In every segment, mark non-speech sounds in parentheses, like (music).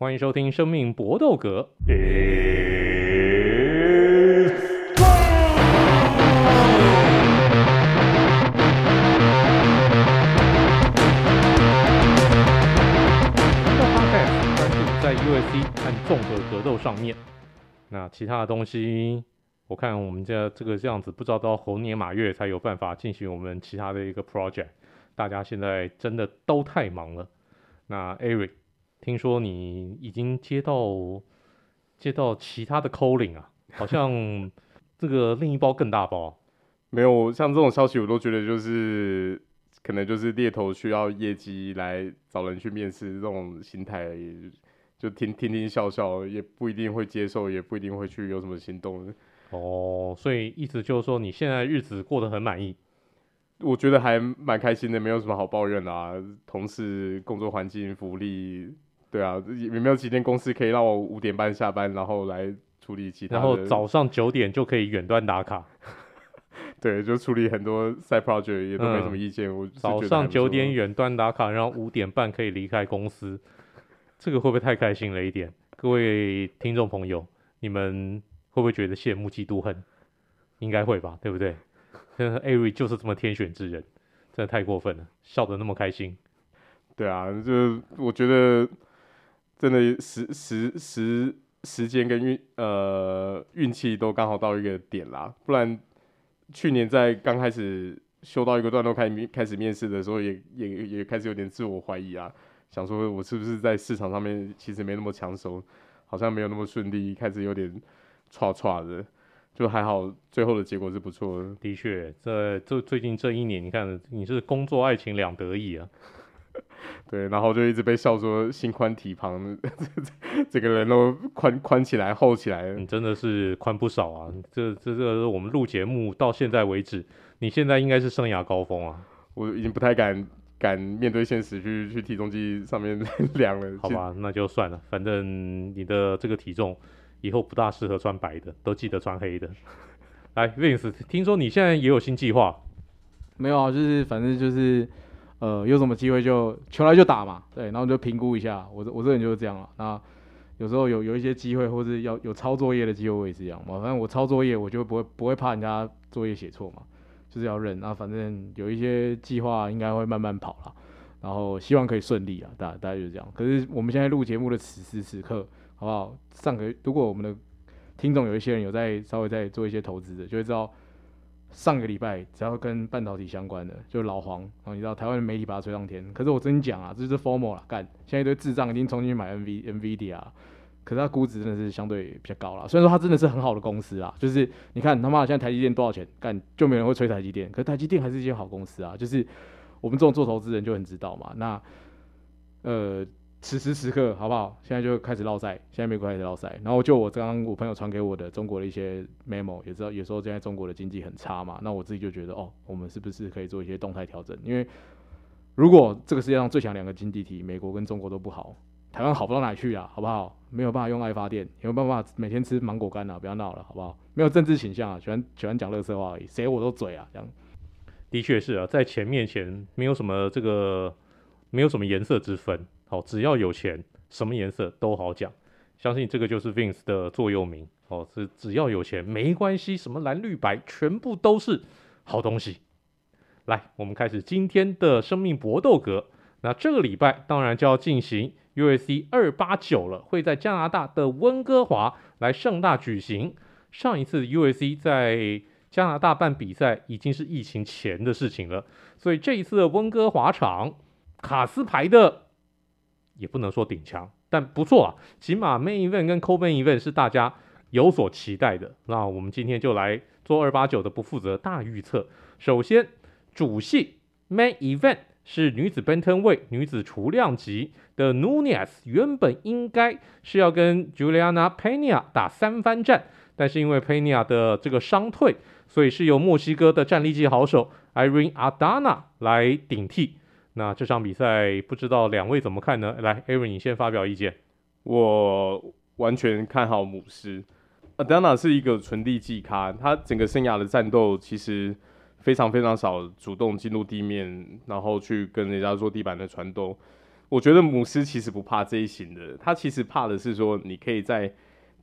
欢迎收听《生命搏斗格》。专注在 UFC 和综合格斗上面，那其他的东西，我看我们家这个这样子，不知道到猴年马月才有办法进行我们其他的一个 project。大家现在真的都太忙了。那 Eric。听说你已经接到接到其他的 calling 啊，好像这个另一包更大包。没有，像这种消息我都觉得就是可能就是猎头需要业绩来找人去面试这种心态，就听听听笑笑，也不一定会接受，也不一定会去有什么行动。哦，所以意思就是说你现在日子过得很满意？我觉得还蛮开心的，没有什么好抱怨的啊，同事、工作环境、福利。对啊，有没有几间公司可以让我五点半下班，然后来处理其他？然后早上九点就可以远端打卡。(laughs) 对，就处理很多 side project 也都没什么意见。嗯、我早上九点远端打卡，然后五点半可以离开公司，这个会不会太开心了一点？各位听众朋友，你们会不会觉得羡慕嫉妒恨？应该会吧，对不对？艾瑞就是这么天选之人，真的太过分了，笑得那么开心。对啊，就我觉得。真的时时时时间跟运呃运气都刚好到一个点啦，不然去年在刚开始修到一个段落开开始面试的时候也，也也开始有点自我怀疑啊，想说我是不是在市场上面其实没那么抢手，好像没有那么顺利，开始有点唰唰的，就还好最后的结果是不错的。的确，这这最近这一年，你看你是工作爱情两得意啊。(laughs) 对，然后就一直被笑说心宽体胖，(laughs) 这个人都宽宽起来厚起来，你真的是宽不少啊！这这这个我们录节目到现在为止，你现在应该是生涯高峰啊！我已经不太敢敢面对现实去去体重机上面 (laughs) 量了。好吧，那就算了，反正你的这个体重以后不大适合穿白的，都记得穿黑的。来，Vince，听说你现在也有新计划？没有啊，就是反正就是。呃，有什么机会就求来就打嘛，对，然后就评估一下。我我这人就是这样了。那有时候有有一些机会，或是要有抄作业的机会，我也是这样嘛。反正我抄作业，我就不会不会怕人家作业写错嘛，就是要认。那反正有一些计划应该会慢慢跑了，然后希望可以顺利啊。大大概就是这样。可是我们现在录节目的此时此刻，好不好？上个如果我们的听众有一些人有在稍微在做一些投资的，就会知道。上个礼拜只要跟半导体相关的，就老黄，然后你知道台湾的媒体把它吹上天。可是我真讲啊，这就是 formal 啦，干，现在一堆智障已经重新买 NV NVIDIA，可是它估值真的是相对比较高啦。虽然说它真的是很好的公司啊，就是你看他妈的现在台积电多少钱，干就没人会吹台积电，可是台积电还是一间好公司啊，就是我们这种做投资人就很知道嘛。那呃。此时此刻，好不好？现在就开始烙赛，现在美国开始烙赛。然后就我刚刚我朋友传给我的中国的一些 memo，也知道有时候现在中国的经济很差嘛。那我自己就觉得，哦，我们是不是可以做一些动态调整？因为如果这个世界上最强两个经济体，美国跟中国都不好，台湾好不到哪去啊，好不好？没有办法用爱发电，没有办法每天吃芒果干啊？不要闹了，好不好？没有政治倾向啊，喜欢喜欢讲乐色话而已，谁我都嘴啊，这样。的确是啊，在钱面前没有什么这个，没有什么颜色之分。好，只要有钱，什么颜色都好讲。相信这个就是 Vince 的座右铭。哦，是只要有钱没关系，什么蓝绿白全部都是好东西。来，我们开始今天的生命搏斗格。那这个礼拜当然就要进行 U S C 二八九了，会在加拿大的温哥华来盛大举行。上一次 U S C 在加拿大办比赛已经是疫情前的事情了，所以这一次的温哥华场卡斯牌的。也不能说顶强，但不错啊，起码 Main Event 跟 Co-Main Event 是大家有所期待的。那我们今天就来做二八九的不负责大预测。首先，主戏 Main Event 是女子 Bantamweight 女子雏量级的 Nunez，原本应该是要跟 Juliana Pena 打三番战，但是因为 Pena 的这个伤退，所以是由墨西哥的战力级好手 Irene Adana 来顶替。那这场比赛不知道两位怎么看呢？来，Aaron，你先发表意见。我完全看好姆斯。Aldana 是一个纯地技咖，他整个生涯的战斗其实非常非常少主动进入地面，然后去跟人家做地板的传斗。我觉得姆斯其实不怕这一型的，他其实怕的是说你可以在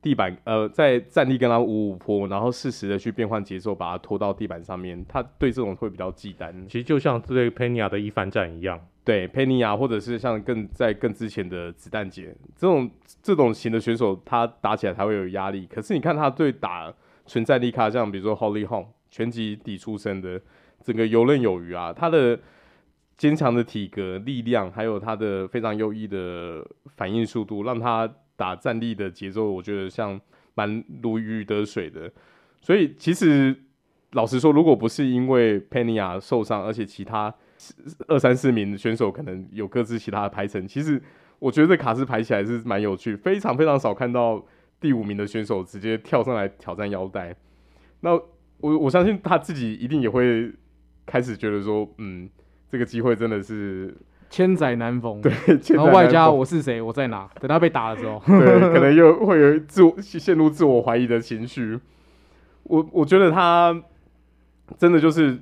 地板呃在站立跟他五五坡，然后适时的去变换节奏，把他拖到地板上面。他对这种会比较忌惮。其实就像对佩尼亚的一番战一样，对佩尼亚或者是像更在更之前的子弹姐这种这种型的选手，他打起来才会有压力。可是你看他对打纯战力卡，像比如说 Holly Home 拳击底出身的，整个游刃有余啊，他的。坚强的体格、力量，还有他的非常优异的反应速度，让他打站立的节奏，我觉得像蛮如鱼得水的。所以其实老实说，如果不是因为佩尼亚受伤，而且其他二三四名选手可能有各自其他的排程，其实我觉得这卡斯排起来是蛮有趣，非常非常少看到第五名的选手直接跳上来挑战腰带。那我我相信他自己一定也会开始觉得说，嗯。这个机会真的是千载难逢，对，然后外加我是谁，我在哪？等他被打的时候，对，可能又会有自我陷入自我怀疑的情绪。我我觉得他真的就是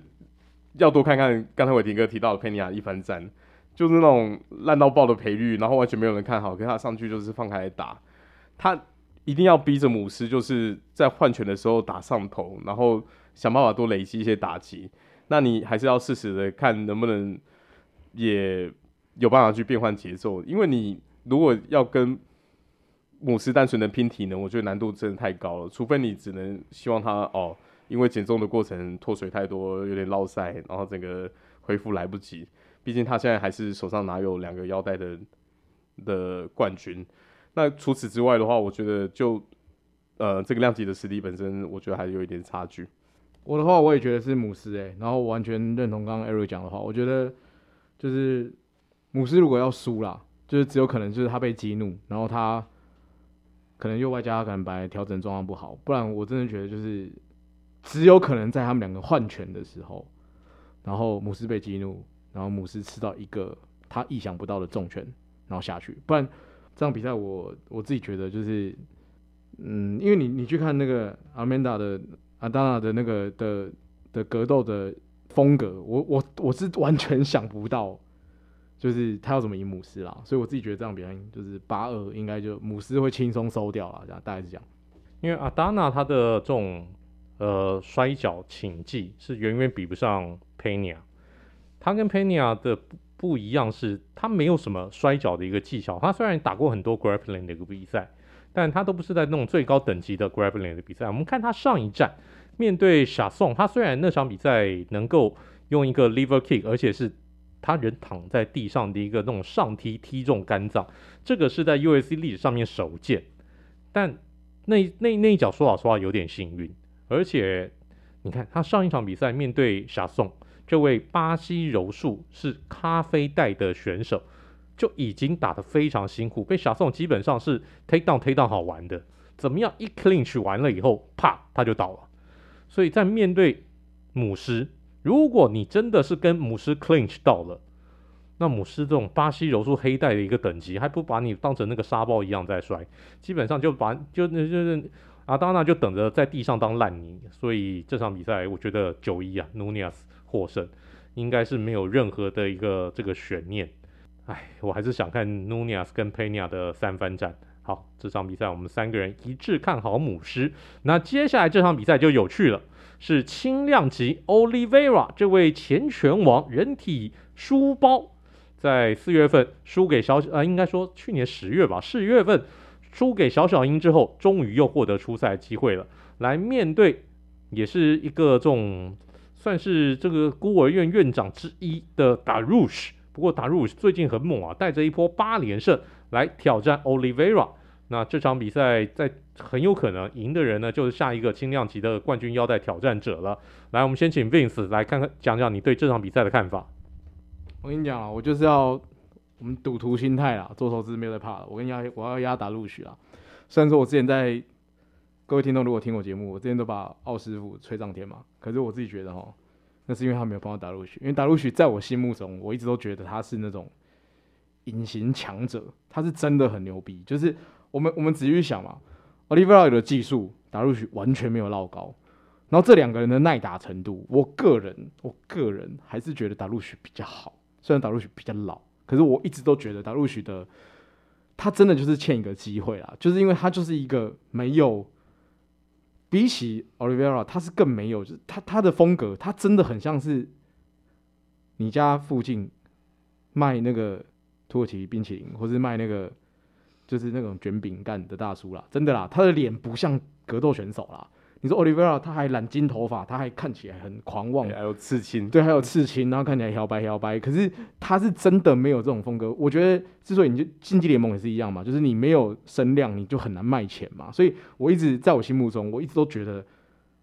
要多看看刚才伟霆哥提到的佩尼亚一番战，就是那种烂到爆的赔率，然后完全没有人看好，跟他上去就是放开来打，他一定要逼着姆斯就是在换拳的时候打上头，然后想办法多累积一些打击。那你还是要适时的看能不能也有办法去变换节奏，因为你如果要跟姆斯单纯的拼体能，我觉得难度真的太高了。除非你只能希望他哦，因为减重的过程脱水太多，有点落赛，然后整个恢复来不及。毕竟他现在还是手上拿有两个腰带的的冠军。那除此之外的话，我觉得就呃这个量级的实力本身，我觉得还是有一点差距。我的话，我也觉得是姆斯诶，然后完全认同刚刚 Eric 讲的话。我觉得就是姆斯如果要输啦，就是只有可能就是他被激怒，然后他可能又外加可能本来调整状况不好，不然我真的觉得就是只有可能在他们两个换拳的时候，然后姆斯被激怒，然后姆斯吃到一个他意想不到的重拳，然后下去，不然这场比赛我我自己觉得就是嗯，因为你你去看那个阿曼达的。阿达纳的那个的的格斗的风格，我我我是完全想不到，(laughs) 就是他要怎么赢姆斯啦，所以我自己觉得这场比赛就是八二，应该就姆斯会轻松收掉了，这样大概是这样。因为阿达娜他的这种呃摔角倾技是远远比不上佩尼亚，他跟佩尼亚的不不一样是，他没有什么摔角的一个技巧，他虽然打过很多 grappling 的一个比赛。但他都不是在那种最高等级的 grappling 的比赛。我们看他上一战面对小宋，他虽然那场比赛能够用一个 liver kick，而且是他人躺在地上的一个那种上踢踢中肝脏，这个是在 U S C 历史上面首见。但那那那一脚说老实话有点幸运，而且你看他上一场比赛面对小宋这位巴西柔术是咖啡带的选手。就已经打得非常辛苦，被小宋基本上是 take down take down 好玩的，怎么样一 clinch 完了以后，啪他就倒了。所以在面对母狮，如果你真的是跟母狮 clinch 到了，那母狮这种巴西柔术黑带的一个等级，还不把你当成那个沙包一样在摔，基本上就把就那就是阿达纳就等着在地上当烂泥。所以这场比赛我觉得九一啊，Nunes 获胜，应该是没有任何的一个这个悬念。哎，我还是想看 Nunes 跟 Pena 的三番战。好，这场比赛我们三个人一致看好母狮。那接下来这场比赛就有趣了，是轻量级 Olivera 这位前拳王人体书包，在四月份输给小呃，应该说去年十月吧，十月份输给小小鹰之后，终于又获得出赛机会了，来面对也是一个这种算是这个孤儿院院长之一的 Darush。不过 Darush 最近很猛啊，带着一波八连胜来挑战 Olivera。那这场比赛在很有可能赢的人呢，就是下一个轻量级的冠军腰带挑战者了。来，我们先请 Vince 来看看讲讲你对这场比赛的看法。我跟你讲啊，我就是要我们赌徒心态啊，做投资没有在怕的。我跟你讲，我要压达鲁许啊。虽然说我之前在各位听众如果听我节目，我之前都把奥师傅吹上天嘛，可是我自己觉得哈。那是因为他没有帮到达鲁许，因为达鲁许在我心目中，我一直都觉得他是那种隐形强者，他是真的很牛逼。就是我们我们仔细想嘛，Oliveira 的技术，达鲁许完全没有绕高。然后这两个人的耐打程度，我个人我个人还是觉得达鲁许比较好。虽然达鲁许比较老，可是我一直都觉得达鲁许的他真的就是欠一个机会啦，就是因为他就是一个没有比起 Olivera，他是更没有，就是他他的风格，他真的很像是你家附近卖那个土耳其冰淇淋，或是卖那个就是那种卷饼干的大叔啦，真的啦，他的脸不像格斗选手啦。你说 Oliveira 他还染金头发，他还看起来很狂妄，还有刺青，对，还有刺青，然后看起来摇摆摇摆。可是他是真的没有这种风格。我觉得之所以你就竞技联盟也是一样嘛，就是你没有声量，你就很难卖钱嘛。所以我一直在我心目中，我一直都觉得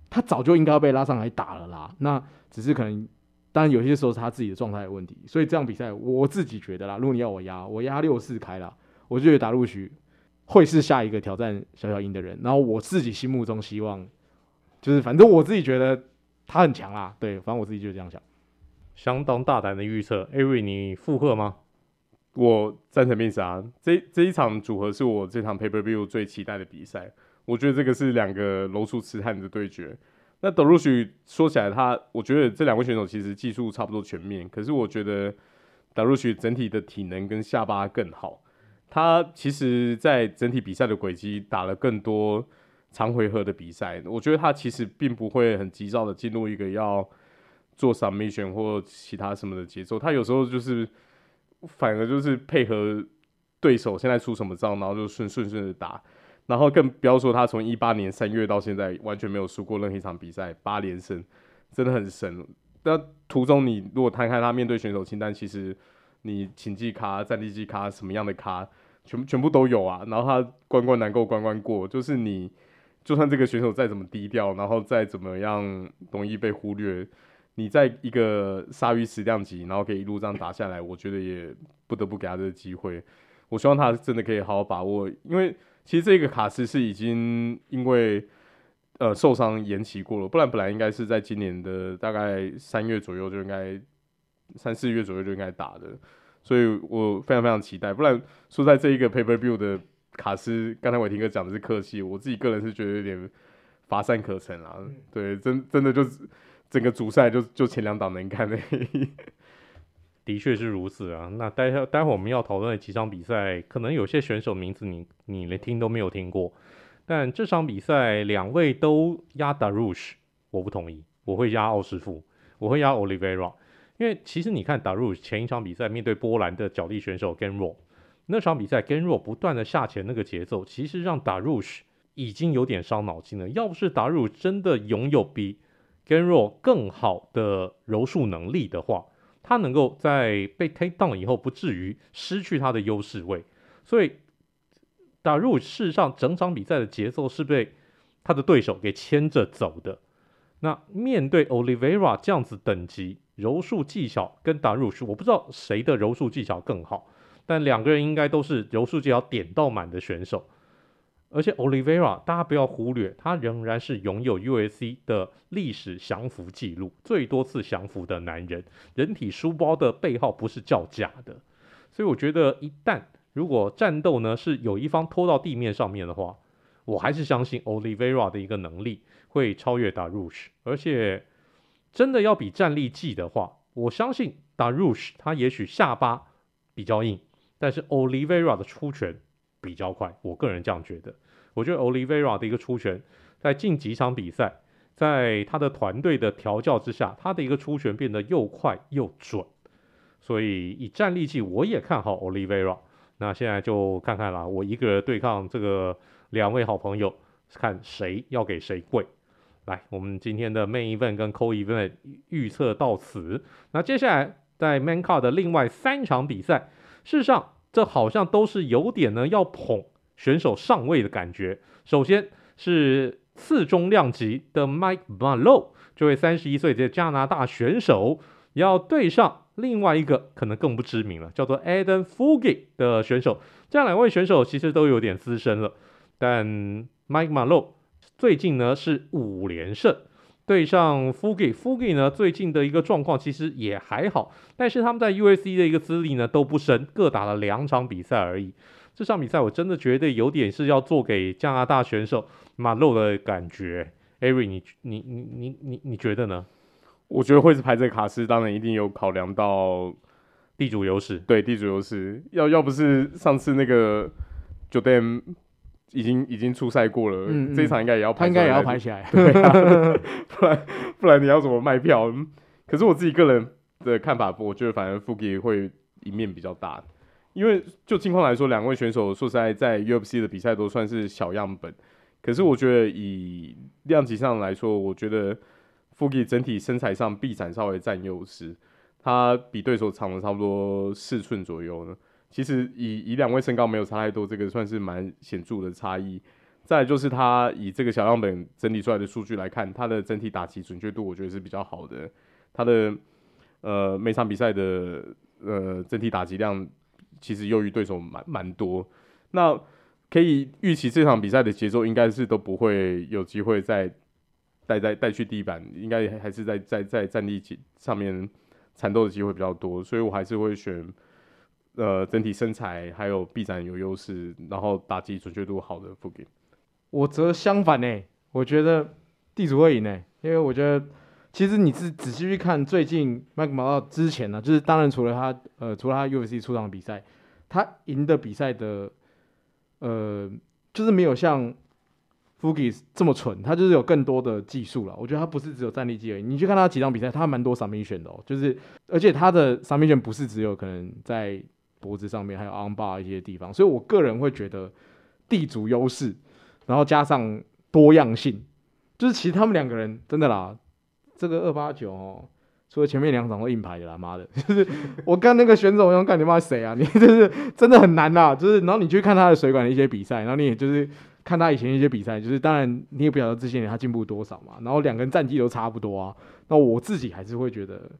他早就应该要被拉上来打了啦。那只是可能，当然有些时候是他自己的状态的问题。所以这场比赛，我自己觉得啦，如果你要我压，我压六四开啦，我就觉得达鲁许会是下一个挑战小小鹰的人。然后我自己心目中希望。就是反正我自己觉得他很强啦，对，反正我自己就这样想。相当大胆的预测，Avery 你附和吗？我赞成 Vince 啊，这这一场组合是我这场 Pay Per View 最期待的比赛。我觉得这个是两个柔术痴汉的对决。那德鲁许说起来他，他我觉得这两位选手其实技术差不多全面，可是我觉得德鲁许整体的体能跟下巴更好。他其实在整体比赛的轨迹打了更多。长回合的比赛，我觉得他其实并不会很急躁的进入一个要做 submission 或其他什么的节奏，他有时候就是反而就是配合对手现在出什么招，然后就顺顺顺的打，然后更不要说他从一八年三月到现在完全没有输过任何一场比赛，八连胜，真的很神。那途中你如果摊开他面对选手清单，其实你请记卡、战力记卡什么样的卡，全全部都有啊。然后他关关难过关关过，就是你。就算这个选手再怎么低调，然后再怎么样容易被忽略，你在一个鲨鱼食量级，然后可以一路这样打下来，我觉得也不得不给他这个机会。我希望他真的可以好好把握，因为其实这个卡斯是已经因为呃受伤延期过了，不然本来应该是在今年的大概三月左右就应该三四月左右就应该打的，所以我非常非常期待。不然说在这一个 Pay Per View 的。卡斯，刚才伟霆哥讲的是客气，我自己个人是觉得有点乏善可陈啊。嗯、对，真真的就是整个主赛就就前两档能看的。(laughs) 的确是如此啊。那待会待会我们要讨论的几场比赛，可能有些选手名字你你连听都没有听过。但这场比赛两位都压 Dariush，我不同意，我会压奥师傅，我会压 Oliveira，因为其实你看打入前一场比赛面对波兰的角力选手 Gamrot 那场比赛，Gamrot 不断的下潜那个节奏，其实让打入已经有点伤脑筋了。要不是打入真的拥有比 Gamrot 更好的柔术能力的话，他能够在被 take down 以后不至于失去他的优势位。所以打入事实上整场比赛的节奏是被他的对手给牵着走的。那面对 Olivera 这样子等级柔术技巧跟 Dariush，我不知道谁的柔术技巧更好。但两个人应该都是柔术技巧点到满的选手，而且 Olivera 大家不要忽略，他仍然是拥有 UFC 的历史降服记录，最多次降服的男人，人体书包的背号不是叫假的，所以我觉得一旦如果战斗呢是有一方拖到地面上面的话，我还是相信 Olivera 的一个能力会超越 Darush，而且真的要比战力技的话，我相信 Darush 他也许下巴比较硬。但是 Olivera 的出拳比较快，我个人这样觉得。我觉得 Olivera 的一个出拳，在近几场比赛，在他的团队的调教之下，他的一个出拳变得又快又准。所以以战力计，我也看好 Olivera。那现在就看看啦，我一个人对抗这个两位好朋友，看谁要给谁跪。来，我们今天的 Main Event 跟 Co Event 预测到此。那接下来在 Manca 的另外三场比赛。事实上，这好像都是有点呢要捧选手上位的感觉。首先是次中量级的 Mike Malott，这位三十一岁的加拿大选手，要对上另外一个可能更不知名了，叫做 Adam Fugitt 的选手。这两位选手其实都有点资深了，但 Mike Malott 最近呢是五连胜。对上 Fugitt，Fugitt 呢最近的一个状况其实也还好，但是他们在 UFC 的一个资历呢都不深，各打了两场比赛而已。这场比赛我真的觉得有点是要做给加拿大选手马洛的感觉。Avery，你你你你你你觉得呢？我觉得会是排在卡斯，当然一定有考量到地主优势，对，地主优势。要要不是上次那个 Jordan 已经已经出赛过了，嗯嗯这一场应该也要他应该也要排起来，(laughs) 对啊，(laughs) 不然不然你要怎么卖票？可是我自己个人的看法，我觉得反正 Fuki 会赢面比较大，因为就近况来说，两位选手说实在在 UFC 的比赛都算是小样本。可是我觉得以量级上来说，我觉得 Fuki 整体身材上臂展稍微占优势，他比对手长了差不多四寸左右呢。其实以以两位身高没有差太多，这个算是蛮显著的差异。再就是他以这个小样本整理出来的数据来看，他的整体打击准确度我觉得是比较好的。他的呃每场比赛的呃整体打击量其实优于对手蛮蛮多。那可以预期这场比赛的节奏应该是都不会有机会再带在带去地板，应该还是在在在站立上面缠斗的机会比较多，所以我还是会选呃整体身材还有臂展有优势，然后打击准确度好的 Fuki。我则相反呢，我觉得地主会赢呢，因为我觉得其实你是仔细去看最近麦克马洛之前呢，就是当然除了他呃除了他 UFC 出场比赛，他赢的比赛的。呃，就是没有像 Fuki 这么蠢，他就是有更多的技术了。我觉得他不是只有战力技而已。你去看他几场比赛，他蛮多 submission 的哦，就是而且他的 submission 不是只有可能在脖子上面，还有 armbar 一些地方。所以我个人会觉得地主优势，然后加上多样性，就是其实他们两个人真的啦，这个二八九哦。除了前面两场都硬排的啦，妈的！(laughs) 就是我看那个选手，我想看你妈谁啊？你 (laughs) 就是真的很难呐，就是然后你去看他的水管的一些比赛，然后你也就是看他以前一些比赛，就是当然你也不晓得这些年他进步多少嘛。然后两个人战绩都差不多啊。那我自己还是会觉得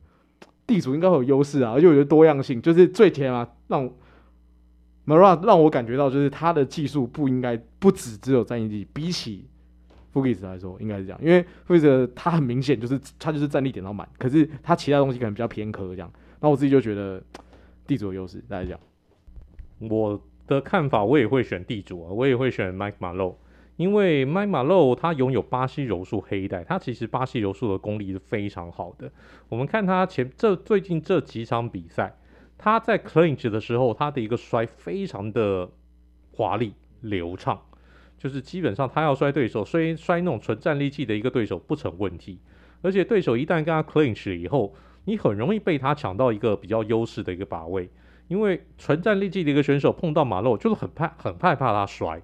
地主应该会有优势啊，而且我觉得多样性就是最甜啊，让 Mara 让我感觉到就是他的技术不应该不只只有战役技，比起。Fugis 来说应该是这样，因为 Fugis 他很明显就是他就是战力点到满，可是他其他东西可能比较偏科这样。那我自己就觉得地主有优势，大家讲。我的看法，我也会选地主啊，我也会选 Mike Maro 因为 Mike Malott 他拥有巴西柔术黑带，他其实巴西柔术的功力是非常好的。我们看他前这最近这几场比赛，他在 Clinch 的时候，他的一个摔非常的华丽流畅。就是基本上他要摔对手，摔摔那种纯战力技的一个对手不成问题，而且对手一旦跟他 clinch 以后，你很容易被他抢到一个比较优势的一个把位，因为纯战力技的一个选手碰到马洛就是很怕很害怕他摔，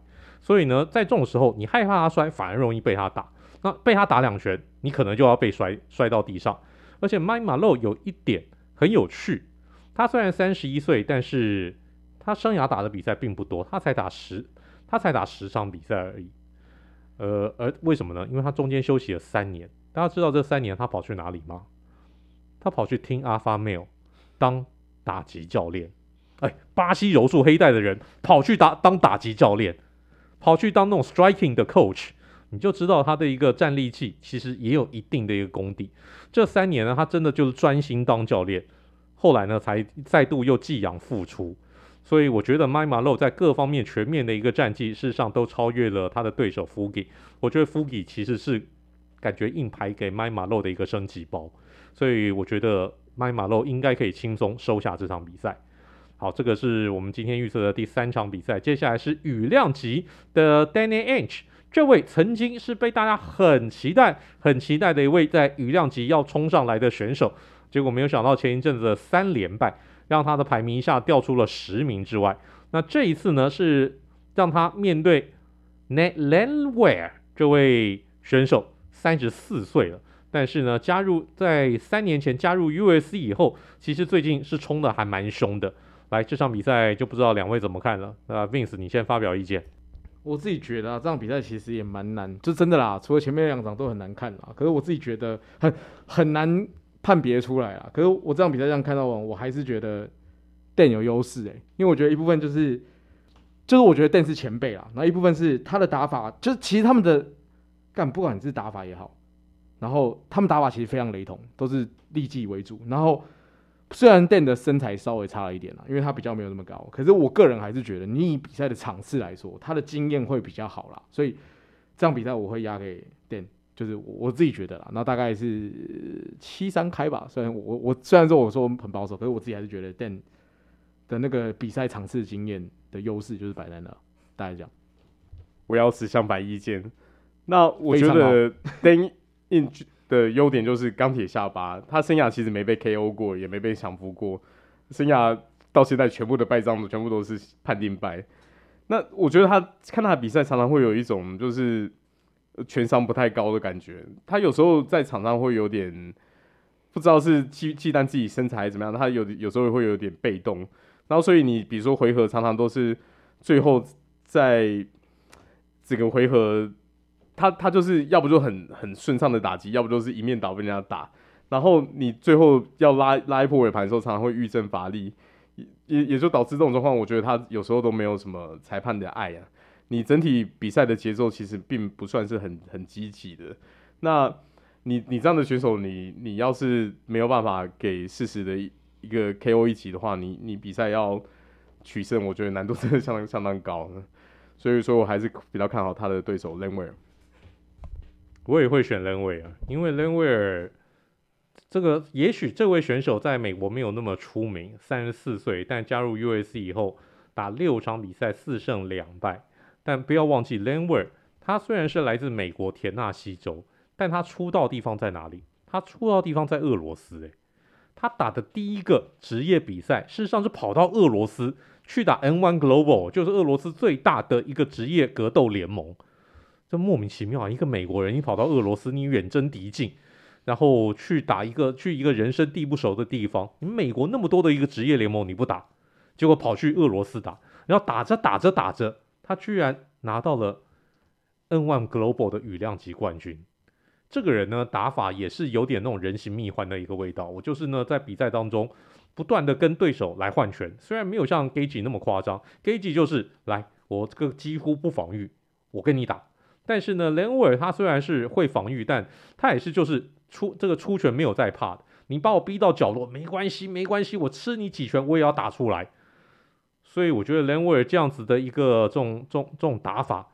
所以呢，在这种时候你害怕他摔，反而容易被他打，那被他打两拳，你可能就要被摔摔到地上，而且麦马洛有一点很有趣，他虽然三十一岁，但是他生涯打的比赛并不多，他才打十。他才打十场比赛而已，呃，而为什么呢？因为他中间休息了三年。大家知道这三年他跑去哪里吗？他跑去听 Alpha Male 当打击教练。哎，巴西柔术黑带的人跑去打当打击教练，跑去当那种 striking 的 coach，你就知道他的一个战力技其实也有一定的一个功底。这三年呢，他真的就是专心当教练，后来呢才再度又寄养复出。所以我觉得 Mike Malott 在各方面全面的一个战绩，事实上都超越了他的对手 Fugi。我觉得 Fugi 其实是感觉硬排给 Mike Malott 的一个升级包，所以我觉得 Mike Malott 应该可以轻松收下这场比赛。好，这个是我们今天预测的第三场比赛。接下来是羽量级的 Danny H，这位曾经是被大家很期待、很期待的一位在羽量级要冲上来的选手，结果没有想到前一阵子的三连败。让他的排名一下掉出了十名之外。那这一次呢，是让他面对 Net Landwehr 这位选手，三十四岁了，但是呢，加入在三年前加入 USC 以后，其实最近是冲的还蛮凶的。来，这场比赛就不知道两位怎么看了。那 Vince，你先发表意见。我自己觉得啊，这场比赛其实也蛮难，就真的啦，除了前面两场都很难看啦。可是我自己觉得很很难。判别出来啊，可是我这场比赛这样看到完，我还是觉得 Dan 有优势诶，因为我觉得一部分就是，就是我觉得 Dan 是前辈啦，然后一部分是他的打法，就是其实他们的干不管是打法也好，然后他们打法其实非常雷同，都是力技为主，然后虽然 Dan 的身材稍微差了一点啦，因为他比较没有那么高，可是我个人还是觉得，你以比赛的场次来说，他的经验会比较好啦，所以这场比赛我会压给 Dan。就是我自己觉得啦，那大概是七三开吧。虽然我我虽然说我说很保守，可是我自己还是觉得 Dan 的那个比赛场次经验的优势就是摆在那，大家讲。我要持相反意见。那我觉得 Dan 的优点就是钢铁下巴，他生涯其实没被 KO 过，也没被降服过，生涯到现在全部的败仗全部都是判定败。那我觉得他看他的比赛常常会有一种就是全伤不太高的感觉，他有时候在场上会有点不知道是忌忌惮自己身材怎么样，他有有时候会有点被动，然后所以你比如说回合常常都是最后在这个回合。他他就是要不就很很顺畅的打击，要不就是一面倒被人家打，然后你最后要拉拉一波尾盘的时候，常常会欲振乏力，也也就导致这种状况。我觉得他有时候都没有什么裁判的爱啊。你整体比赛的节奏其实并不算是很很积极的。那你你这样的选手，你你要是没有办法给适时的一个 KO 一级的话，你你比赛要取胜，我觉得难度真的相当相当高。所以说我还是比较看好他的对手 Landwehr。我也会选 l e n w e r，因为 l e n w e r 这个也许这位选手在美国没有那么出名，三十四岁，但加入 UFC 以后打六场比赛四胜两败。但不要忘记 l e n w e r 他虽然是来自美国田纳西州，但他出道地方在哪里？他出道地方在俄罗斯诶，他打的第一个职业比赛，事实上是跑到俄罗斯去打 N1 Global，就是俄罗斯最大的一个职业格斗联盟。这莫名其妙啊！一个美国人，你跑到俄罗斯，你远征敌境，然后去打一个去一个人生地不熟的地方。你美国那么多的一个职业联盟你不打，结果跑去俄罗斯打，然后打着打着打着，他居然拿到了 N1 Global 的羽量级冠军。这个人呢，打法也是有点那种人形蜜獾的一个味道。我就是呢，在比赛当中不断的跟对手来换拳，虽然没有像 Gage 那么夸张，Gage 就是来我这个几乎不防御，我跟你打。但是呢，Landwehr 他虽然是会防御，但他也是就是出这个出拳没有在怕的。你把我逼到角落没关系，没关系，我吃你几拳我也要打出来。所以我觉得 Landwehr 这样子的一个这种这种这种打法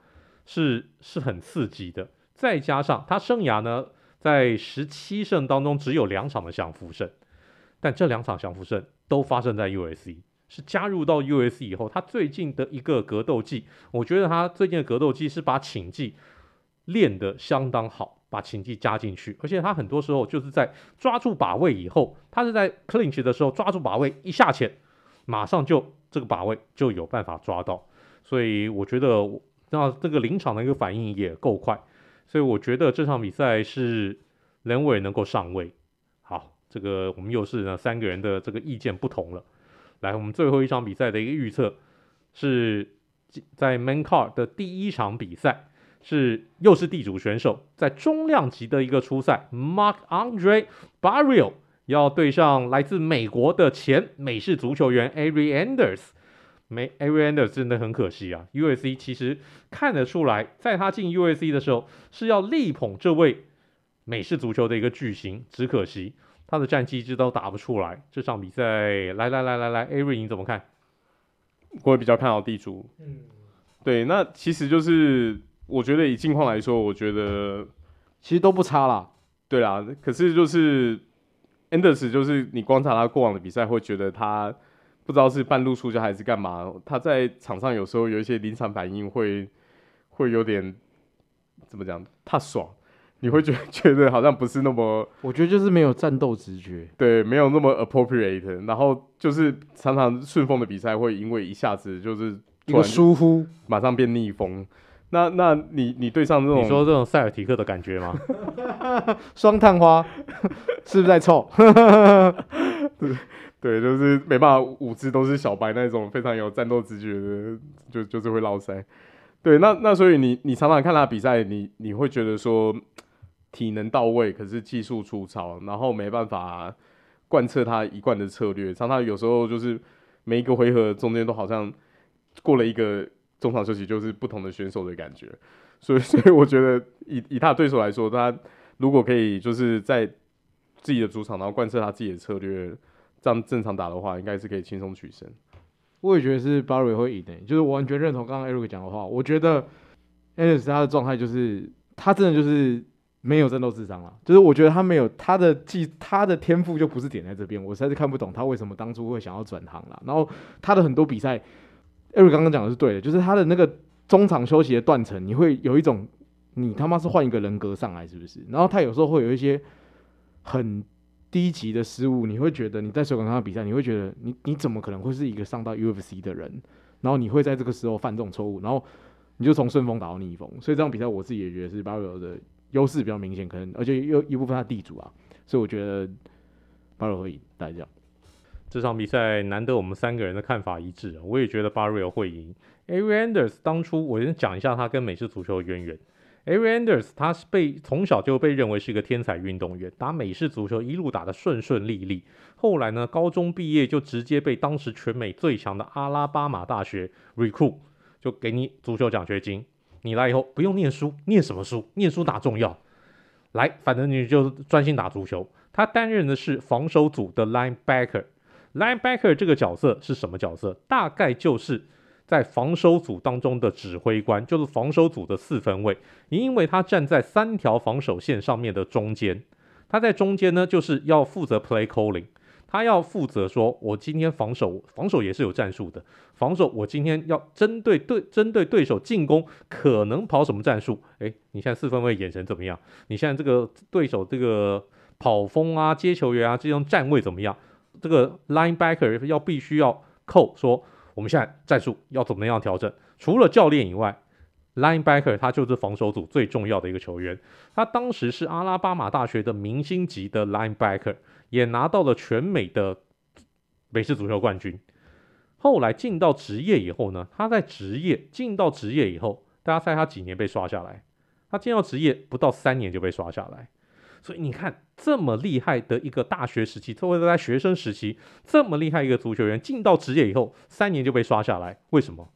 是是很刺激的。再加上他生涯呢，在十七胜当中只有两场的降服胜，但这两场降服胜都发生在 UFC。是加入到 US 以后，他最近的一个格斗技，我觉得他最近的格斗技是把寝技练得相当好，把寝技加进去，而且他很多时候就是在抓住把位以后，他是在 clinch 的时候抓住把位一下潜，马上就这个把位就有办法抓到，所以我觉得那这个临场的一个反应也够快，所以我觉得这场比赛是 Lenwe 能够上位。好，这个我们又是呢三个人的这个意见不同了。来，我们最后一场比赛的一个预测是在 Main Car 的第一场比赛，是又是地主选手在中量级的一个初赛，Mark Andre Barriault 要对上来自美国的前美式足球员 Arianders，。没 Arianders 真的很可惜啊 u s c 其实看得出来，在他进 u s c 的时候是要力捧这位美式足球的一个巨星，只可惜。他的战绩一直都打不出来。这场比赛，来来来来来，Ari 你怎么看？我也比较看好地主。嗯，对，那其实就是我觉得以近况来说，我觉得其实都不差啦。对啦，可是就是 Enders，就是你观察他过往的比赛，会觉得他不知道是半路出家还是干嘛。他在场上有时候有一些临场反应会会有点怎么讲，他爽。你会觉 (laughs) 觉得好像不是那么，我觉得就是没有战斗直觉，对，没有那么 appropriate，然后就是常常顺风的比赛会因为一下子就是一个疏忽，马上变逆风。那那你你对上这种，你说这种塞尔提克的感觉吗？(laughs) 双探花 (laughs) 是不是在凑？对对，就是没办法，五只都是小白那种非常有战斗直觉的，就就是会落塞。对，那那所以你你常常看他比赛，你你会觉得说。体能到位，可是技术粗糙，然后没办法贯彻他一贯的策略。常常有时候就是每一个回合中间都好像过了一个中场休息，就是不同的选手的感觉。所以，(laughs) 所以我觉得以以他对手来说，他如果可以就是在自己的主场，然后贯彻他自己的策略，这样正常打的话，应该是可以轻松取胜。我也觉得是 Barry 会赢的，就是我完全认同刚刚 Eric 讲的话。我觉得 Anders 他的状态就是他真的就是。没有战斗智商了，就是我觉得他没有他的技，他的天赋就不是点在这边，我实在是看不懂他为什么当初会想要转行了。然后他的很多比赛，Eric 刚刚讲的是对的，就是他的那个中场休息的断层，你会有一种你他妈是换一个人格上来是不是？然后他有时候会有一些很低级的失误，你会觉得你在水管上的比赛，你会觉得你你怎么可能会是一个上到 UFC 的人？然后你会在这个时候犯这种错误，然后你就从顺风打到逆风。所以这场比赛我自己也觉得是 Barry 的。优势比较明显，可能而且又一部分他地主啊，所以我觉得巴瑞会赢，大家这样。这场比赛难得我们三个人的看法一致，我也觉得巴瑞会赢。Avery Anders 当初我先讲一下他跟美式足球的渊源。Avery Anders 他是被从小就被认为是一个天才运动员，打美式足球一路打得顺顺利利。后来呢，高中毕业就直接被当时全美最强的阿拉巴马大学 recruit，就给你足球奖学金。你来以后不用念书，念什么书？念书哪重要？来，反正你就专心打足球。他担任的是防守组的 linebacker。linebacker 这个角色是什么角色？大概就是在防守组当中的指挥官，就是防守组的四分卫。因为他站在三条防守线上面的中间，他在中间呢，就是要负责 play calling。他要负责说，我今天防守，防守也是有战术的。防守，我今天要针对对针对对手进攻，可能跑什么战术？诶，你现在四分卫眼神怎么样？你现在这个对手这个跑锋啊、接球员啊这种站位怎么样？这个 linebacker 要必须要扣说，我们现在战术要怎么样调整？除了教练以外，linebacker 他就是防守组最重要的一个球员。他当时是阿拉巴马大学的明星级的 linebacker。也拿到了全美的美式足球冠军。后来进到职业以后呢，他在职业进到职业以后，大家猜他几年被刷下来？他进到职业不到三年就被刷下来。所以你看，这么厉害的一个大学时期，特别是在学生时期，这么厉害一个足球员进到职业以后，三年就被刷下来，为什么？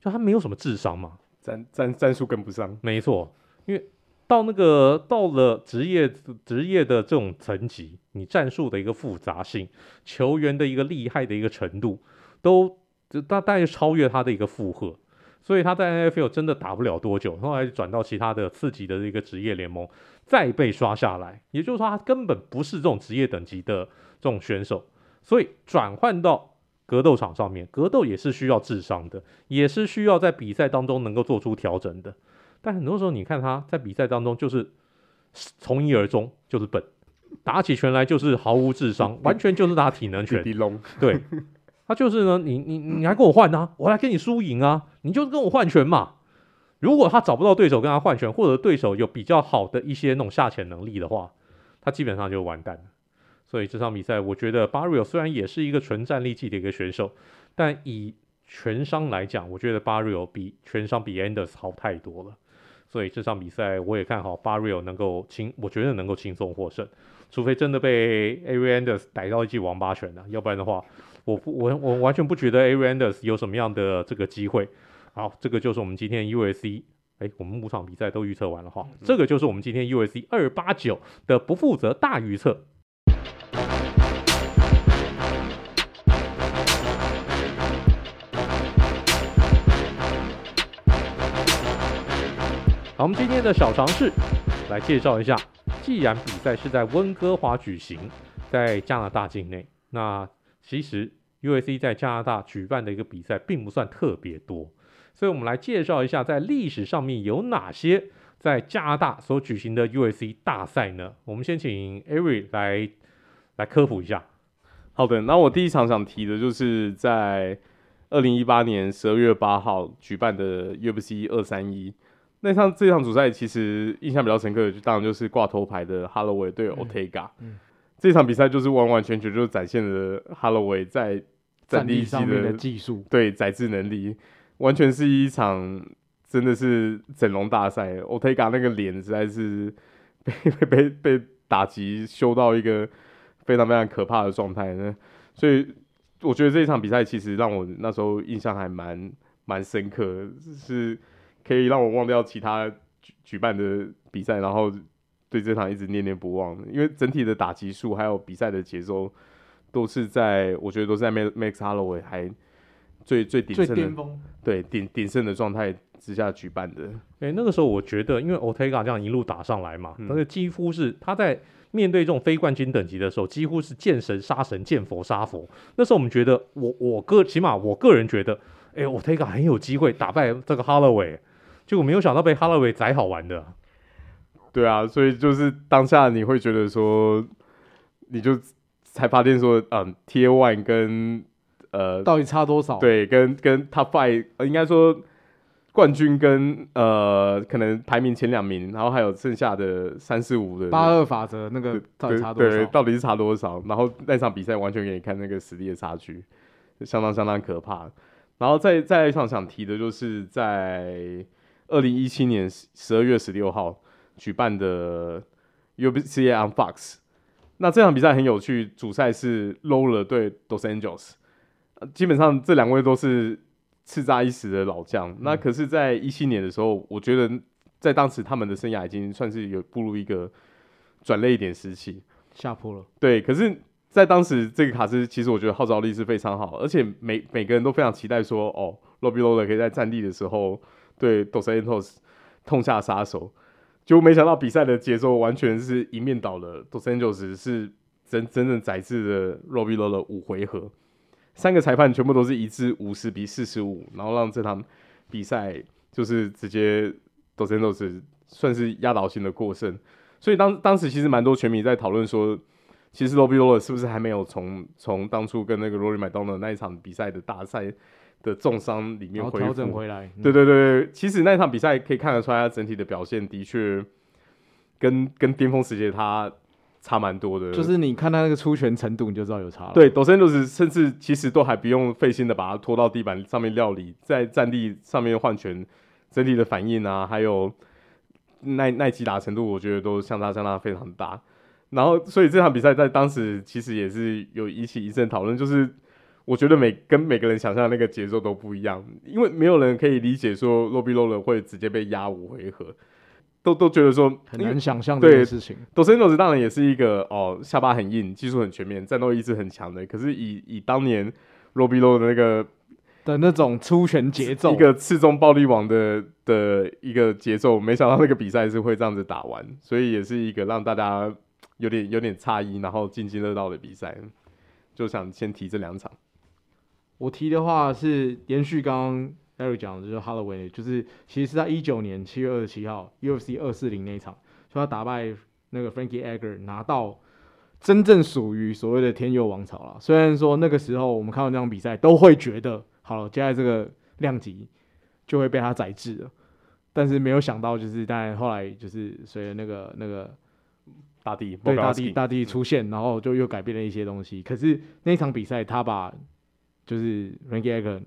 就他没有什么智商嘛，战战战术跟不上。没错，因为。到那个到了职业职业的这种层级，你战术的一个复杂性，球员的一个厉害的一个程度，都就大大概超越他的一个负荷，所以他在 NFL 真的打不了多久，后来转到其他的次级的一个职业联盟，再被刷下来，也就是说他根本不是这种职业等级的这种选手，所以转换到格斗场上面，格斗也是需要智商的，也是需要在比赛当中能够做出调整的。但很多时候，你看他在比赛当中就是从一而终，就是笨，打起拳来就是毫无智商，(laughs) 完全就是打体能拳。(laughs) 对，他就是呢，你你你还跟我换啊，我来跟你输赢啊，你就跟我换拳嘛。如果他找不到对手跟他换拳，或者对手有比较好的一些那种下潜能力的话，他基本上就完蛋了。所以这场比赛，我觉得 Barriault 虽然也是一个纯战力技的一个选手，但以全伤来讲，我觉得 Barriault 比全伤比 Anders 好太多了。所以这场比赛我也看好 Barriault 能够轻，我觉得能够轻松获胜，除非真的被 Avery Anders 逮到一记王八拳呢、啊，要不然的话，我不我我完全不觉得 Avery Anders 有什么样的这个机会。好，这个就是我们今天 USC 哎，我们五场比赛都预测完了哈，这个就是我们今天 U S C 二八九的不负责大预测。好，我们今天的小尝试来介绍一下。既然比赛是在温哥华举行，在加拿大境内，那其实 U S C 在加拿大举办的一个比赛并不算特别多，所以我们来介绍一下，在历史上面有哪些在加拿大所举行的 U S C 大赛呢？我们先请 Avery 来来科普一下。好的，那我第一场想提的就是在二零一八年十二月八号举办的 UFC 二三一。那场这场主赛其实印象比较深刻的，就当然就是挂头牌的 Holloway 对 Ortega。嗯，这场比赛就是完完全全就展现了 Holloway 在战地上面的技术，对宰制能力，完全是一场真的是整容大赛。Ortega 那个脸实在是被被被被打击修到一个非常非常可怕的状态呢，所以我觉得这一场比赛其实让我那时候印象还蛮蛮深刻的，是。可以让我忘掉其他举举办的比赛，然后对这场一直念念不忘。因为整体的打击数还有比赛的节奏，都是在我觉得都是在 Max Holloway 还最最鼎盛的，对鼎鼎盛的状态之下举办的。哎、欸，那个时候我觉得，因为 Ortega 这样一路打上来嘛，那个、嗯、几乎是他在面对这种非冠军等级的时候，几乎是见神杀神，见佛杀佛。那时候我们觉得，我我个起码我个人觉得，哎、欸，Ortega 很有机会打败这个 Holloway，结果没有想到被 Holloway 宰好玩的。对啊，所以就是当下你会觉得说，你就才发现说，嗯，Tier One 跟呃到底差多少？对，跟跟 Top Five，应该说冠军跟呃可能排名前两名，然后还有剩下的三四五的八二法则那个到底差多少？对，对，到底是差多少？然后那场比赛完全给你看那个实力的差距，相当相当可怕。然后再再一场想提的就是在二零一七年十二月十六号。举办的 UBCA on Fox，那这场比赛很有趣，主赛是 Lawler 对 Dos Anjos，基本上这两位都是叱咤一时的老将。嗯、那可是，在一七年的时候，我觉得在当时他们的生涯已经算是有步入一个转捩点时期，下坡了。对，可是，在当时这个卡斯，其实我觉得号召力是非常好，而且每每个人都非常期待说，哦，Robbie Lawler 可以在战地的时候对 Dos Anjos 痛下杀手。就没想到比赛的节奏完全是一面倒的，Dos Anjos 是真真正宰制的 Robbie Lawler 五回合，三个裁判全部都是一致五十比四十五，然后让这场比赛就是直接 Dos Anjos 算是压倒性的过胜。所以当当时其实蛮多球迷在讨论说，其实 Robilo 是不是还没有从从当初跟那个 Rory MacDonald 那一场比赛的大赛的重伤里面恢复，调整回来。对对对，其实那场比赛可以看得出来，他整体的表现的确跟跟巅峰时期他差蛮多的。就是你看他那个出拳程度，你就知道有差了。对，抖森就是甚至其实都还不用费心的把他拖到地板上面料理，在战地上面换拳，整体的反应啊，还有耐耐击打程度，我觉得都相差相差非常大。然后，所以这场比赛在当时其实也是有引起一阵讨论，就是。我觉得每跟每个人想象的那个节奏都不一样，因为没有人可以理解说 Robbie Lawler 会直接被压五回合，都都觉得说很难想象这件事情。Dos Anjos 当然也是一个哦，下巴很硬，技术很全面，战斗意志很强的。可是以以当年 Robbie Lawler 的那个的那种出拳节奏，一个刺中暴力王的的一个节奏，没想到那个比赛是会这样子打完，所以也是一个让大家有点有点诧异，然后津津乐道的比赛。就想先提这两场。我提的话是延续刚刚 Eric 讲的，就是 Holloway，就是其实是在一九年七月二十七号 UFC 二四零那一场，说他打败那个 Frankie Edgar，拿到真正属于所谓的天佑王朝了。虽然说那个时候我们看到那场比赛都会觉得，好了，接下来这个量级就会被他宰制了，但是没有想到，就是但后来就是随着那个那个大地对大地大地出现，然后就又改变了一些东西。可是那场比赛他把就是 ranker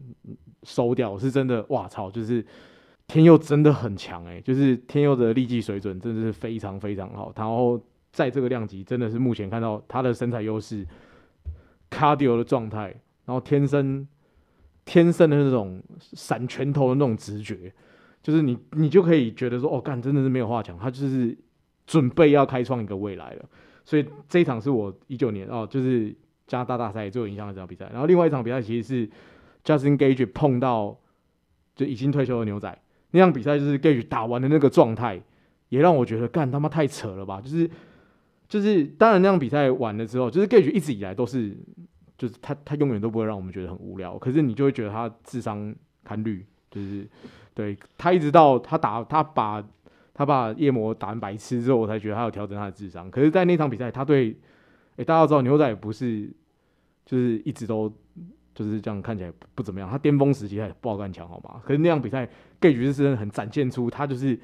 收掉是真的，哇操！就是天佑真的很强诶，就是天佑的力技水准真的是非常非常好。然后在这个量级，真的是目前看到他的身材优势、cardio 的状态，然后天生天生的那种闪拳头的那种直觉，就是你你就可以觉得说，哦，干真的是没有话讲，他就是准备要开创一个未来了。所以这一场是我一九年哦，就是。加拿大大赛最有影响的这场比赛，然后另外一场比赛其实是 Justin Gage 碰到就已经退休的牛仔，那场比赛就是 Gage 打完的那个状态，也让我觉得干他妈太扯了吧！就是就是，当然那场比赛完了之后，就是 Gage 一直以来都是，就是他他永远都不会让我们觉得很无聊，可是你就会觉得他智商堪虑，就是对他一直到他打他把他把夜魔打成白痴之后，我才觉得他有调整他的智商。可是，在那场比赛，他对哎、大家都知道牛仔不是。就是一直都就是这样看起来不怎么样，他巅峰时期他也爆干强，好吗？可是那场比赛 g a g e 是真的很展现出他就是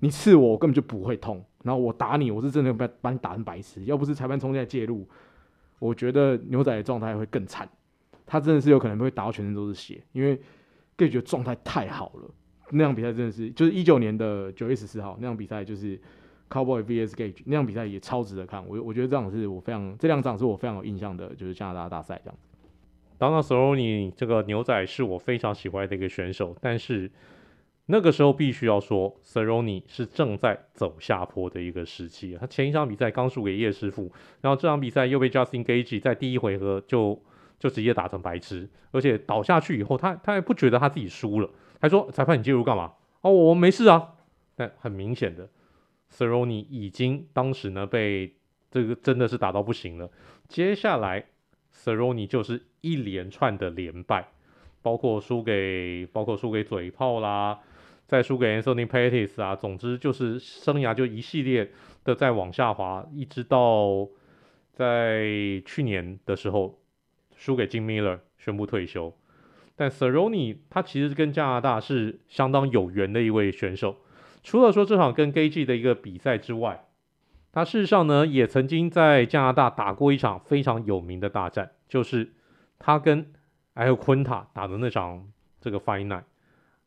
你刺我，我根本就不会痛，然后我打你，我是真的把把你打成白痴。要不是裁判冲进来介入，我觉得牛仔的状态会更惨。他真的是有可能会打到全身都是血，因为 Gaethje 状态太好了。那场比赛真的是就是一九年的九月十四号那场比赛，就是 Cowboy vs Gaethje 那场比赛也超值得看，我我觉得这场是我非常这两场是我非常有印象的，就是加拿大大赛这样子。当然，Cerrone 这个牛仔是我非常喜欢的一个选手，但是那个时候必须要说，Cerrone 是正在走下坡的一个时期。他前一场比赛刚输给叶师傅，然后这场比赛又被 Justin Gage 在第一回合就就直接打成白痴，而且倒下去以后，他他还不觉得他自己输了，还说裁判你介入干嘛？哦，我没事啊。但很明显的 Cerone 已经当时呢被这个真的是打到不行了。接下来 Cerone 就是一连串的连败，包括输给包括输给嘴炮啦，再输给 Anthony Pettis 啊，总之就是生涯就一系列的在往下滑，一直到在去年的时候输给 Jim Miller 宣布退休。但 Cerone 他其实跟加拿大是相当有缘的一位选手。除了说这场跟 GAG 的一个比赛之外，他事实上呢也曾经在加拿大打过一场非常有名的大战，就是他跟埃尔昆塔打的那场这个 Fight Night。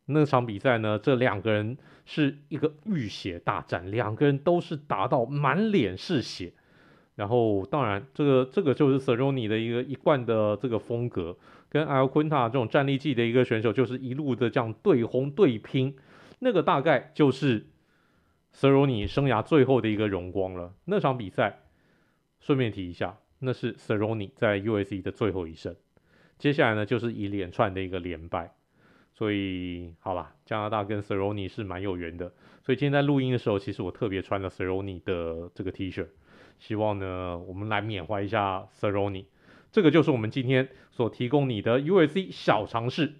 那场比赛呢，这两个人是一个浴血大战，两个人都是打到满脸是血。然后当然这个这个就是 Seroni 的一个一贯的这个风格，跟 Iaquinta 这种战力技的一个选手，就是一路的这样对轰对拼。那个大概就是 Ceroni 生涯最后的一个荣光了。那场比赛，顺便提一下，那是 Ceroni 在 USC 的最后一胜。接下来呢，就是一连串的一个连败。所以，好啦，加拿大跟 Ceroni 是蛮有缘的。所以今天在录音的时候，其实我特别穿了 Ceroni 的这个 T 恤，希望呢，我们来缅怀一下 Ceroni。这个就是我们今天所提供你的 USC 小尝试。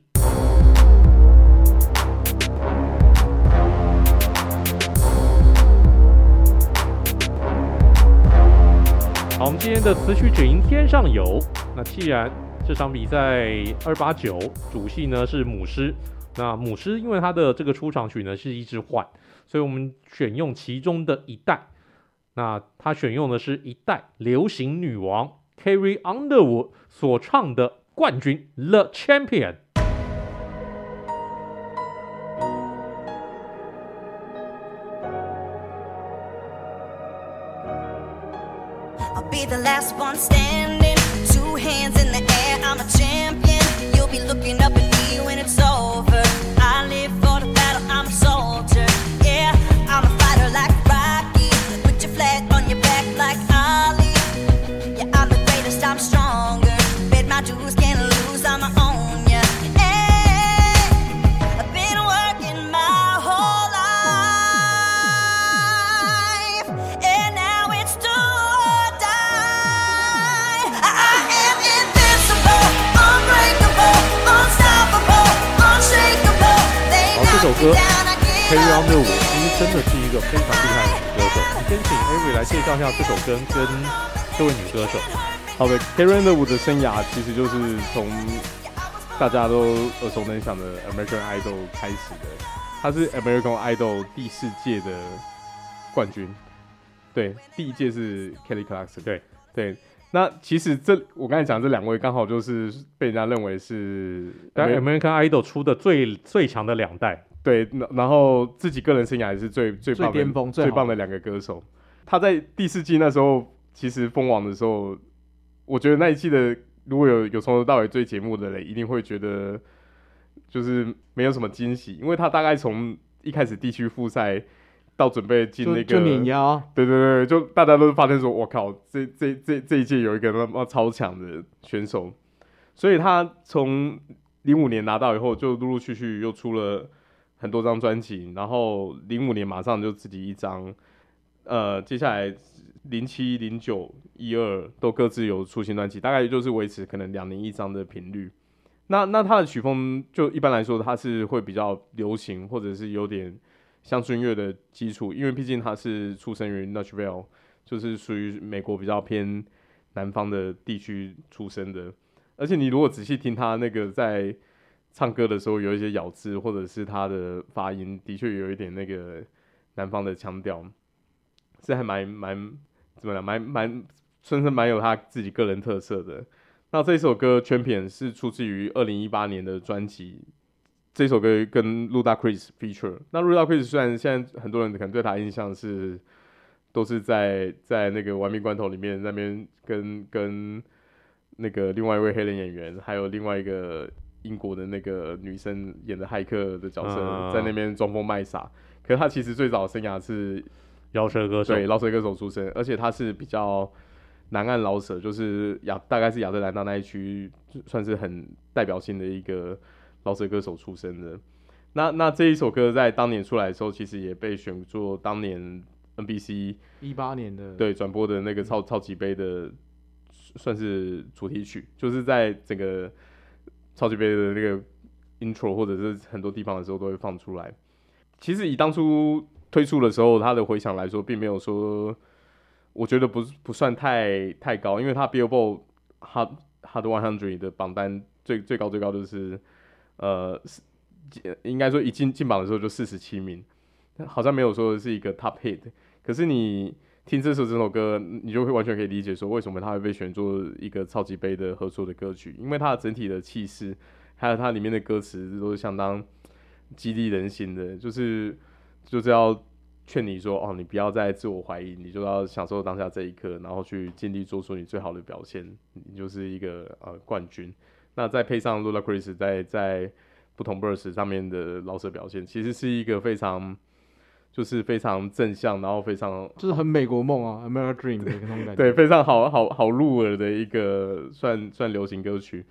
我们今天的词曲只应天上有。那既然这场比赛二八九主戏呢是母狮，那母狮因为它的这个出场曲呢是一支换，所以我们选用其中的一代。那他选用的是一代流行女王 Carrie Underwood 所唱的冠军 The Champion。这真的是一个非常厉害的女歌手。先请 Avery 来介绍一下这首歌跟这位女歌手。好的，Carrie Underwood 的生涯其实就是从大家都耳熟能详的 American Idol 开始的。她是 American Idol 第四届的冠军，对，第一届是 Kelly Clarkson，对对。那其实这我刚才讲这两位刚好就是被人家认为是 American Idol 出的最最强的两代。对，然后自己个人生涯也是最最棒的最巅峰最棒的两个歌手。他在第四季那时候其实封王的时候，我觉得那一季的如果有有从头到尾追节目的人，一定会觉得就是没有什么惊喜，因为他大概从一开始地区复赛到准备进那个就碾压，对对对，就大家都发现说，我靠，这这这这一届有一个那么超强的选手，所以他从零五年拿到以后，就陆陆续续又出了。很多张专辑，然后零五年马上就自己一张，呃，接下来零七、零九、一二都各自有出新专辑，大概就是维持可能两年一张的频率。那那他的曲风就一般来说，他是会比较流行，或者是有点乡村乐的基础，因为毕竟他是出生于 Nashville，就是属于美国比较偏南方的地区出生的。而且你如果仔细听他那个在唱歌的时候有一些咬字，或者是他的发音，的确有一点那个南方的腔调，是还蛮蛮怎么样，蛮蛮算是蛮有他自己个人特色的。那这首歌《Champion》是出自于二零一八年的专辑，这首歌跟 Ludacris feature。那 Ludacris 虽然现在很多人可能对他印象是都是在在那个《玩命关头》里面那边跟跟那个另外一位黑人演员，还有另外一个。英国的那个女生演的骇客的角色，在那边装疯卖傻。嗯、可是她其实最早生涯是饶舌歌手，对，饶舌歌手出身，而且她是比较南岸饶舌，就是亚大概是亚特兰大那一区算是很代表性的一个饶舌歌手出身的。那那这一首歌在当年出来的时候，其实也被选作当年 NBC 一八年的对转播的那个超超级杯的算是主题曲，就是在整个超级杯的那个 intro 或者是很多地方的时候都会放出来。其实以当初推出的时候，它的回响来说，并没有说，我觉得不不算太太高，因为它 Billboard Hot Hot 100的榜单最最高最高就是呃。应该说一进进榜的时候就四十七名，好像没有说是一个 top hit。可是你听这首这首歌，你就会完全可以理解说为什么它会被选作一个超级杯的合作的歌曲，因为它的整体的气势，还有它里面的歌词都是相当激励人心的，就是就是要劝你说哦，你不要再自我怀疑，你就要享受当下这一刻，然后去尽力做出你最好的表现，你就是一个呃冠军。那再配上 Ludacris 在在。不同 verse 上面的饶舌表现，其实是一个非常，就是非常正向，然后非常就是很美国梦啊，American Dream 的那种感觉。对，非常好好好入耳的一个算算流行歌曲。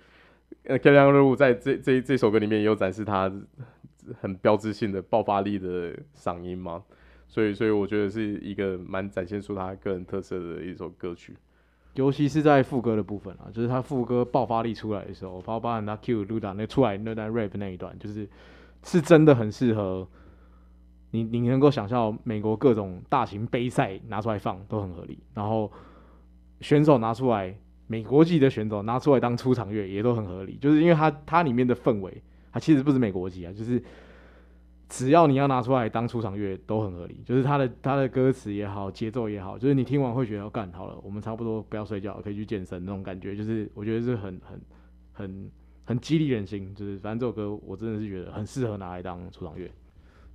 呃，Kelly Underwood 在这这这首歌里面也有展示他很标志性的爆发力的嗓音嘛，所以所以我觉得是一个蛮展现出他个人特色的一首歌曲。尤其是在副歌的部分啊，就是他副歌爆发力出来的时候，包包含他 Q Luda 那出来那段 rap 那一段，就是是真的很适合你，你能够想象美国各种大型杯赛拿出来放都很合理，然后选手拿出来，美国籍的选手拿出来当出场乐也都很合理，就是因为它它里面的氛围，它其实不是美国籍啊，就是。只要你要拿出来当出场乐都很合理，就是他的他的歌词也好，节奏也好，就是你听完会觉得要干好了，我们差不多不要睡觉，可以去健身那种感觉，就是我觉得是很很很很激励人心，就是反正这首歌我真的是觉得很适合拿来当出场乐。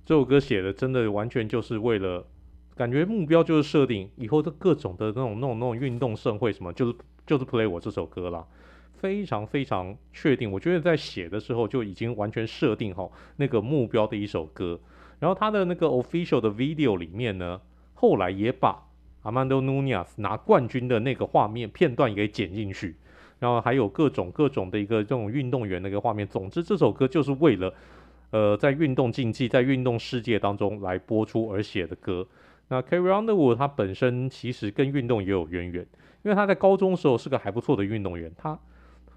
这首歌写的真的完全就是为了感觉目标就是设定以后的各种的那种那种那种运动盛会什么，就是就是 play 我这首歌啦。非常非常确定，我觉得在写的时候就已经完全设定好那个目标的一首歌。然后他的那个 official 的 video 里面呢，后来也把 Armando Nunez 拿冠军的那个画面片段给剪进去，然后还有各种各种的一个这种运动员的一个画面。总之，这首歌就是为了呃在运动竞技、在运动世界当中来播出而写的歌。那 Carrie Underwood 他本身其实跟运动也有渊源，因为他在高中时候是个还不错的运动员，他。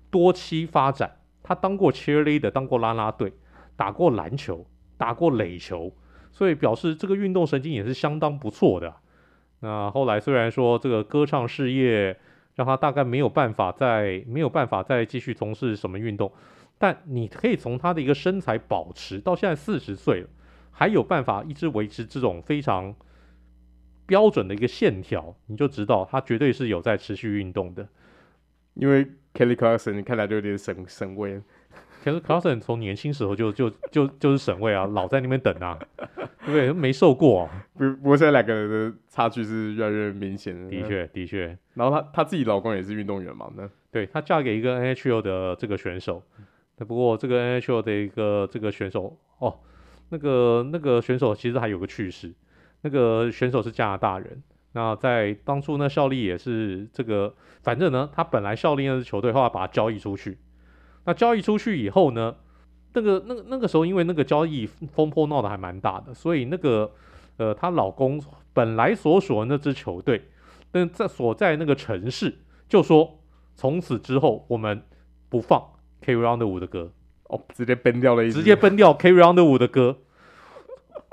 多栖发展，他当过 cheerleader，当过啦啦队，打过篮球，打过垒球，所以表示这个运动神经也是相当不错的。那后来虽然说这个歌唱事业让他大概没有办法再没有办法再继续从事什么运动，但你可以从他的一个身材保持到现在四十岁了，还有办法一直维持这种非常标准的一个线条，你就知道他绝对是有在持续运动的，因为。Kelly Clarkson 看来就有点神神位。Kelly Clarkson 从年轻时候就就就就是神位啊，老在那边等啊，对 (laughs) 不对？没受过、啊。不不过现在两个人的差距是越来越明显的。的确的确。然后她她自己老公也是运动员嘛？那对，她嫁给一个 NHL 的这个选手。那不过这个 NHL 的一个这个选手哦，那个那个选手其实还有个趣事，那个选手是加拿大人。那在当初呢，效力也是这个，反正呢，他本来效力那支球队，后来把他交易出去。那交易出去以后呢，那个那个那个时候，因为那个交易风波闹得还蛮大的，所以那个呃，她老公本来所属的那支球队，但在所在那个城市就说，从此之后我们不放 Carrie Underwood 的歌，哦，直接崩掉了一，直接崩掉 Carrie Underwood 的歌。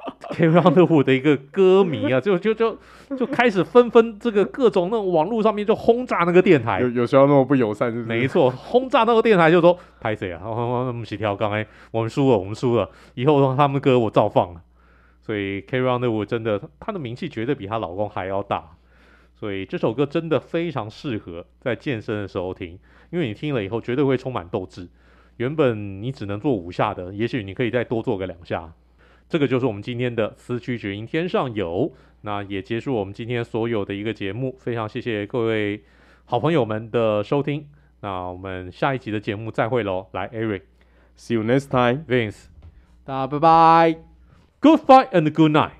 (laughs) Carrie Underwood 的一个歌迷啊，就就就就开始纷纷这个各种那种网络上面就轰炸那个电台，有有需要那么不友善是不是？没错，轰炸那个电台就说拍谁啊？(laughs) 我们起跳刚才我们输了，我们输了，以后他们的歌我照放了。所以 Carrie Underwood 真的，她的名气绝对比她老公还要大。所以这首歌真的非常适合在健身的时候听，因为你听了以后绝对会充满斗志。原本你只能做五下的，也许你可以再多做个两下。这个就是我们今天的四区绝音天上有，那也结束我们今天所有的一个节目。非常谢谢各位好朋友们的收听，那我们下一集的节目再会喽。来，Eric，See you next time，Vince，大家拜拜，Good fight and good night。